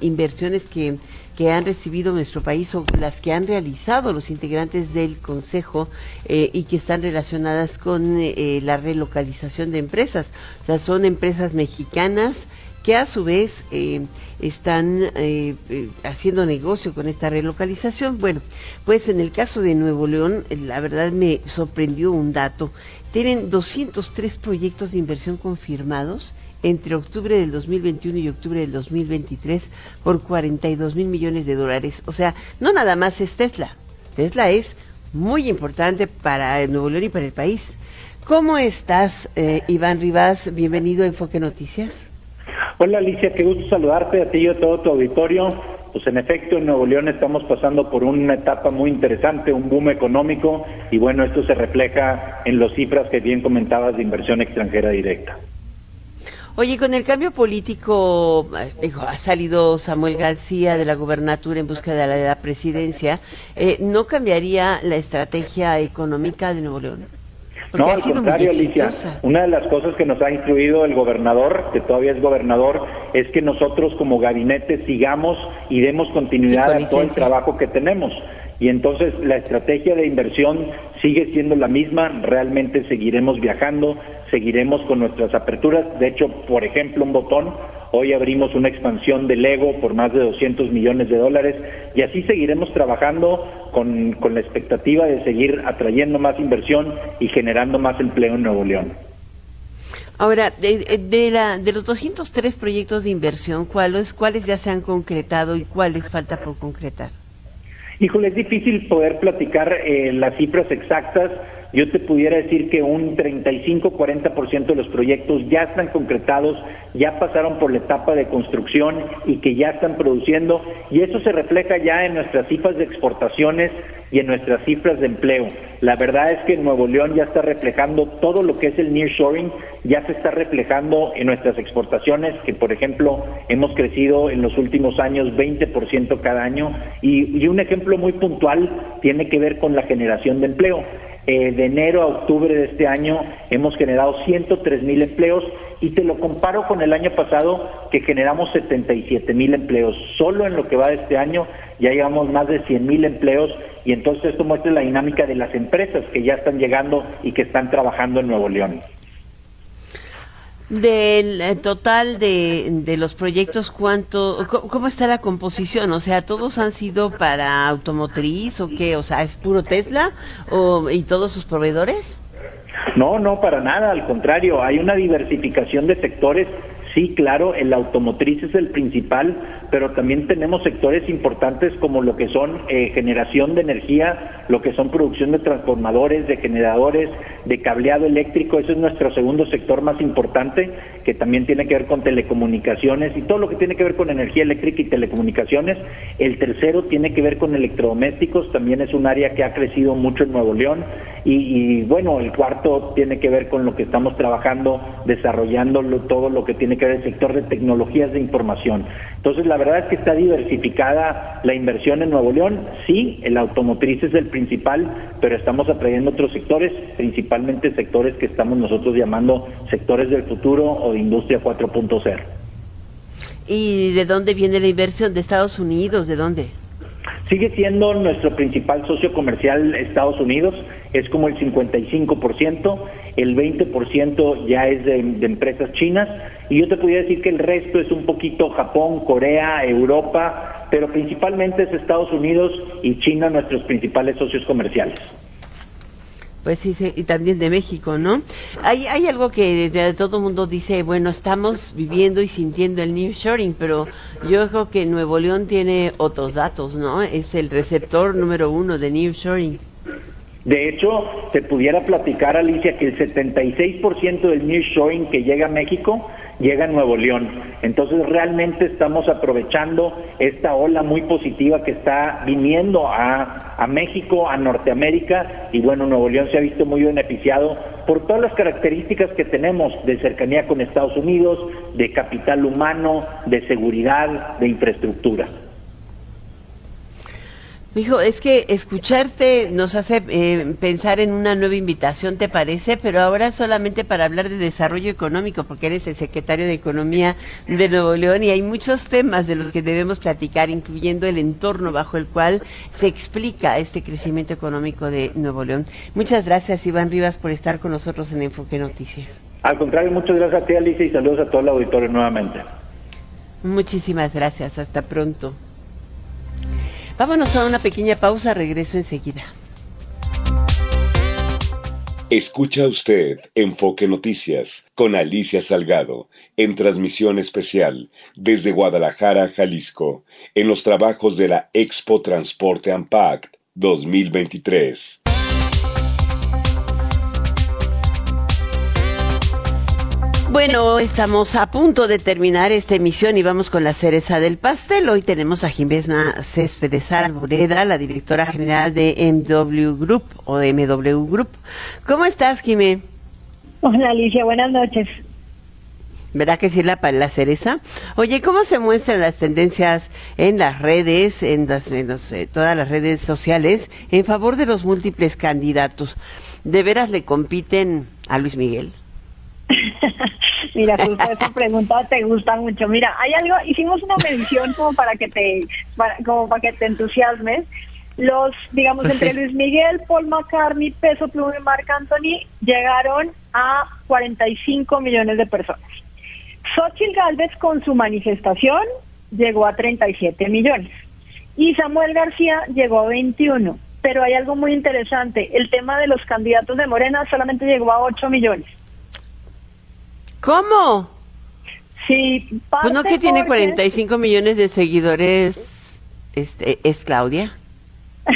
inversiones que, que han recibido nuestro país o las que han realizado los integrantes del Consejo eh, y que están relacionadas con la relocalización de empresas. O sea, son empresas mexicanas que a su vez eh, están eh, eh, haciendo negocio con esta relocalización. Bueno, pues en el caso de Nuevo León, la verdad me sorprendió un dato. Tienen 203 proyectos de inversión confirmados entre octubre del 2021 y octubre del 2023 por 42 mil millones de dólares. O sea, no nada más es Tesla, Tesla es muy importante para Nuevo León y para el país. ¿Cómo estás, eh, Iván Rivas? Bienvenido a Enfoque Noticias. Hola Alicia, qué gusto saludarte a ti y a todo tu auditorio. Pues en efecto, en Nuevo León estamos pasando por una etapa muy interesante, un boom económico, y bueno, esto se refleja en las cifras que bien comentabas de inversión extranjera directa. Oye, con el cambio político, eh, ha salido Samuel García de la gubernatura en busca de la, presidencia, eh, ¿no cambiaría la estrategia económica de Nuevo León? No, al contrario, Alicia, una de las cosas que nos ha instruido el gobernador, que todavía es gobernador, es que nosotros como gabinete sigamos y demos continuidad a todo el trabajo que tenemos. Y entonces la estrategia de inversión sigue siendo la misma, realmente seguiremos viajando, seguiremos con nuestras aperturas. De hecho, por ejemplo, un botón, hoy abrimos una expansión de Lego por más de 200 millones de dólares y así seguiremos trabajando con, con la expectativa de seguir atrayendo más inversión y generando más empleo en Nuevo León. Ahora, de, de, la, de los 203 proyectos de inversión, ¿cuáles, ¿cuáles ya se han concretado y cuáles falta por concretar? Híjole, es difícil poder platicar eh, las cifras exactas. Yo te pudiera decir que un 35-40% de los proyectos ya están concretados, ya pasaron por la etapa de construcción y que ya están produciendo y eso se refleja ya en nuestras cifras de exportaciones y en nuestras cifras de empleo. La verdad es que Nuevo León ya está reflejando todo lo que es el nearshoring, ya se está reflejando en nuestras exportaciones, que por ejemplo hemos crecido en los últimos años 20% cada año y, un ejemplo muy puntual tiene que ver con la generación de empleo. Eh, de enero a octubre de este año hemos generado 103 mil empleos y te lo comparo con el año pasado que generamos 77 mil empleos. Solo en lo que va de este año ya llevamos más de 100 mil empleos y entonces esto muestra la dinámica de las empresas que ya están llegando y que están trabajando en Nuevo León. Del eh, total de, de los proyectos, ¿cuánto, cómo está la composición? O sea, ¿todos han sido para automotriz o qué? O sea, ¿es puro Tesla o, y todos sus proveedores? No, no, para nada, al contrario, hay una diversificación de sectores Sí, claro, el automotriz es el principal, pero también tenemos sectores importantes como lo que son eh, generación de energía, lo que son producción de transformadores, de generadores, de cableado eléctrico. Ese es nuestro segundo sector más importante, que también tiene que ver con telecomunicaciones y todo lo que tiene que ver con energía eléctrica y telecomunicaciones. El tercero tiene que ver con electrodomésticos, también es un área que ha crecido mucho en Nuevo León. Y, bueno, el cuarto tiene que ver con lo que estamos trabajando, desarrollando todo lo que tiene que ver el sector de tecnologías de información. Entonces, la verdad es que está diversificada la inversión en Nuevo León. Sí, el automotriz es el principal, pero estamos atrayendo otros sectores, principalmente sectores que estamos nosotros llamando sectores del futuro o de industria 4.0. ¿Y de dónde viene la inversión? ¿De Estados Unidos? ¿De dónde? Sigue siendo nuestro principal socio comercial Estados Unidos, es como el 55%, el 20% ya es de, empresas chinas y yo te podría decir que el resto es un poquito Japón, Corea, Europa, pero principalmente es Estados Unidos y China nuestros principales socios comerciales. Pues sí, y también de México, ¿no? Hay, hay algo que todo el mundo dice, bueno, estamos viviendo y sintiendo el New Shoring, pero yo creo que Nuevo León tiene otros datos, ¿no? Es el receptor número uno de New Shoring. De hecho, te pudiera platicar, Alicia, que el 76% del New Shoring que llega a México llega a Nuevo León. Entonces realmente estamos aprovechando esta ola muy positiva que está viniendo a, a, México, a Norteamérica, y bueno, Nuevo León se ha visto muy beneficiado por todas las características que tenemos de cercanía con Estados Unidos, de capital humano, de seguridad, de infraestructura. Hijo, es que escucharte nos hace eh, pensar en una nueva invitación, ¿te parece? Pero ahora solamente para hablar de desarrollo económico, porque eres el secretario de Economía de Nuevo León y hay muchos temas de los que debemos platicar, incluyendo el entorno bajo el cual se explica este crecimiento económico de Nuevo León. Muchas gracias, Iván Rivas, por estar con nosotros en Enfoque Noticias. Al contrario, muchas gracias a ti, Alicia, y saludos a todo el auditorio nuevamente. Muchísimas gracias, hasta pronto. Vámonos a una pequeña pausa, regreso enseguida. Escucha usted Enfoque Noticias con Alicia Salgado en transmisión especial desde Guadalajara, Jalisco, en los trabajos de la Expo Transporte Ampact 2023. Bueno, estamos a punto de terminar esta emisión y vamos con la cereza del pastel. Hoy tenemos a Jimena Céspedes Alboreda, la directora general de MW Group o de MW Group. ¿Cómo estás, Jimé? Hola, Alicia, buenas noches. ¿Verdad que sí la, la cereza? Oye, ¿cómo se muestran las tendencias en las redes, en, las, en eh, todas las redes sociales, en favor de los múltiples candidatos? ¿De veras le compiten a Luis Miguel? Mira, justo esa pregunta te gusta mucho. Mira, hay algo, hicimos una medición como para que te, como para que te entusiasmes. Los, digamos, pues entre Luis Miguel, Paul McCartney, Peso Pluma y Marc Anthony llegaron a 45 millones de personas. Xochitl Galvez con su manifestación llegó a 37 millones y Samuel García llegó a 21. Pero hay algo muy interesante, el tema de los candidatos de Morena solamente llegó a 8 millones. ¿Cómo? Sí, pues no que tiene 45 millones de seguidores, este, es Claudia.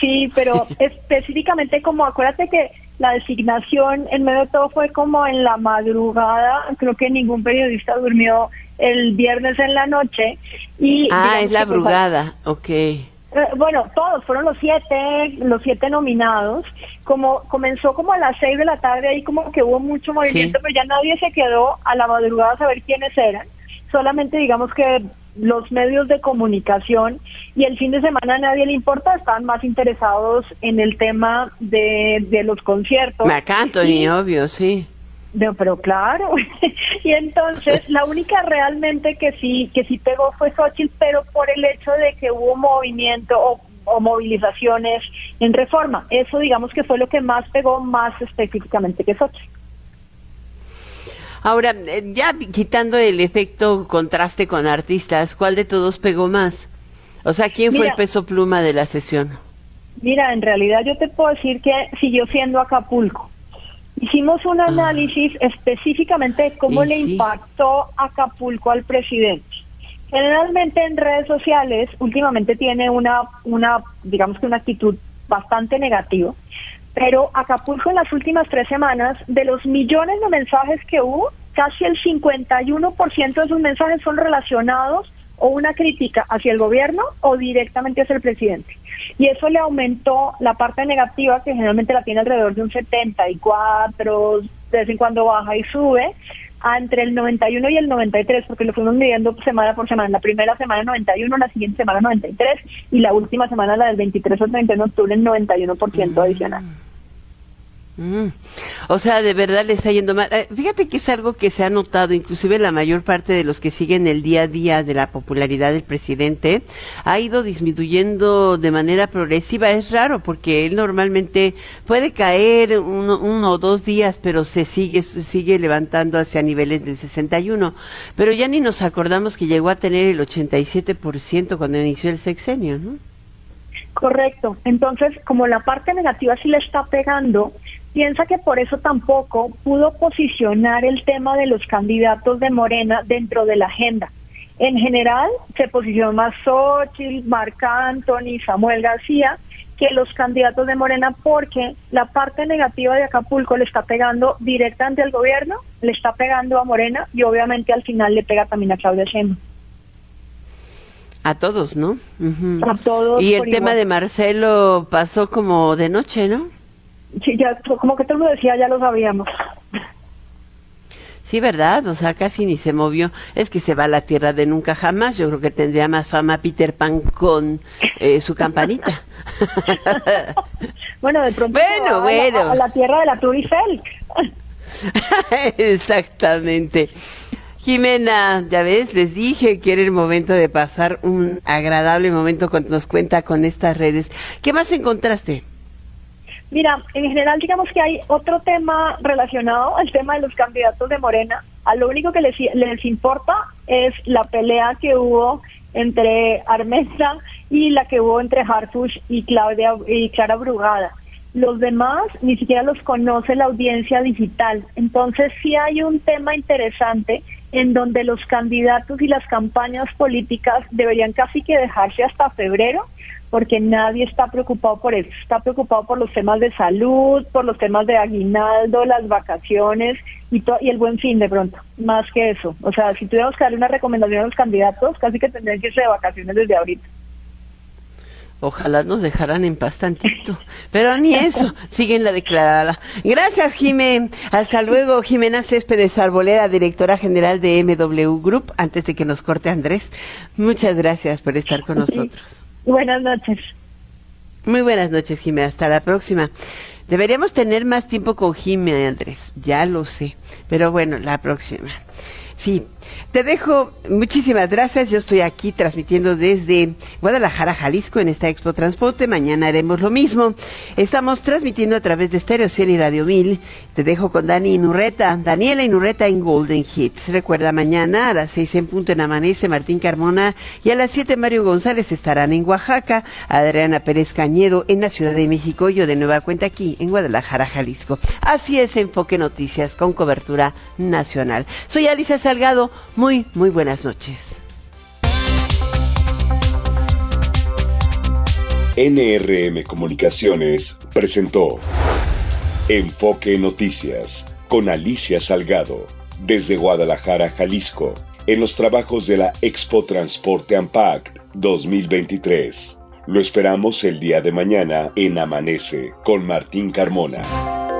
sí, pero específicamente como acuérdate que la designación en medio de todo fue como en la madrugada, creo que ningún periodista durmió el viernes en la noche y ah es la brugada, ok. Eh, bueno, todos fueron los siete, los siete nominados. Como comenzó como a las seis de la tarde, ahí como que hubo mucho movimiento, pero ya nadie se quedó a la madrugada a saber quiénes eran. Solamente digamos que los medios de comunicación y el fin de semana a nadie le importa, están más interesados en el tema de, de los conciertos. Me Anthony, obvio, sí pero claro, y entonces la única realmente que sí que sí pegó fue Xochitl, pero por el hecho de que hubo movimiento o, movilizaciones en reforma. Eso digamos que fue lo que más pegó más específicamente que Xochitl. Ahora, eh, ya quitando el efecto contraste con artistas, ¿cuál de todos pegó más? O sea, ¿quién fue el peso pluma de la sesión? Mira, en realidad yo te puedo decir que siguió siendo Acapulco. Hicimos un ah. análisis específicamente de cómo le impactó Acapulco al presidente. Generalmente en redes sociales últimamente tiene una, una, digamos que una actitud bastante negativa, pero Acapulco en las últimas tres semanas, de los millones de mensajes que hubo, casi el 51% de esos mensajes son relacionados o una crítica hacia el gobierno o directamente hacia el presidente y eso le aumentó la parte negativa que generalmente la tiene alrededor de un 74, de vez en cuando baja y sube, a entre el 91 y el 93, porque lo fuimos midiendo semana por semana. La primera semana 91, la siguiente semana 93 y la última semana, la del 23 al 31 de octubre, el 91% adicional. Mm. O sea, de verdad le está yendo mal. Eh, fíjate que es algo que se ha notado, inclusive la mayor parte de los que siguen el día a día de la popularidad del presidente ha ido disminuyendo de manera progresiva. Es raro porque él normalmente puede caer uno, uno o dos días, pero se sigue, sigue levantando hacia niveles del 61. Pero ya ni nos acordamos que llegó a tener el 87% cuando inició el sexenio, ¿no? Correcto. Entonces, como la parte negativa sí le está pegando, piensa que por eso tampoco pudo posicionar el tema de los candidatos de Morena dentro de la agenda. En general, se posicionó más Xochitl, Marc Anthony, Samuel García, que los candidatos de Morena, porque la parte negativa de Acapulco le está pegando directamente al gobierno, le está pegando a Morena y obviamente al final le pega también a Claudia Sheinbaum. A todos, ¿no? A todos. Y el tema de Marcelo pasó como de noche, ¿no? Sí, ya, como que todo el mundo decía, ya lo sabíamos. Sí, ¿verdad? O sea, casi ni se movió. Es que se va a la tierra de nunca jamás. Yo creo que tendría más fama Peter Pan con eh, su campanita. bueno, de pronto bueno, bueno. A, la, tierra de la Tour Exactamente. Jimena, ya ves, les dije que era el momento de pasar un agradable momento cuando nos cuenta con estas redes. ¿Qué más encontraste? Mira, en general digamos que hay otro tema relacionado al tema de los candidatos de Morena. A lo único que les, les importa es la pelea que hubo entre Armenta y la que hubo entre Harfush y Claudia y Clara Brugada. Los demás ni siquiera los conoce la audiencia digital. Entonces sí hay un tema interesante en donde los candidatos y las campañas políticas deberían casi que dejarse hasta febrero porque nadie está preocupado por eso, está preocupado por los temas de salud, por los temas de aguinaldo, las vacaciones y, y el buen fin de pronto, más que eso. O sea, si tuviéramos que darle una recomendación a los candidatos, casi que tendrían que irse de vacaciones desde ahorita. Ojalá nos dejaran en paz tantito. Pero ni eso, siguen la declarada. Gracias, Jimé. Hasta luego, Jimena Céspedes Arboleda, directora general de MW Group, antes de que nos corte Andrés. Muchas gracias por estar con nosotros. Buenas noches. Muy buenas noches, Jimé. Hasta la próxima. Deberíamos tener más tiempo con Jimé, Andrés. Ya lo sé. Pero bueno, la próxima. Sí, te dejo, muchísimas gracias. Yo estoy aquí transmitiendo desde Guadalajara, Jalisco, en esta Expo Transporte. Mañana haremos lo mismo. Estamos transmitiendo a través de Stereo 100 y Radio 1000. Te dejo con Dani Inurreta, Daniela Inurreta en Golden Hits. Recuerda, mañana a las 6 en punto en Amanece, Martín Carmona y a las 7 Mario González estarán en Oaxaca, Adriana Pérez Cañedo en la Ciudad de México, yo de nueva cuenta aquí en Guadalajara, Jalisco. Así es Enfoque Noticias con cobertura nacional. Soy Alicia Salgado. Muy, muy buenas noches. NRM Comunicaciones presentó Enfoque Noticias con Alicia Salgado desde Guadalajara, Jalisco, en los trabajos de la Expo Transporte Ampact 2023. Lo esperamos el día de mañana en Amanece con Martín Carmona.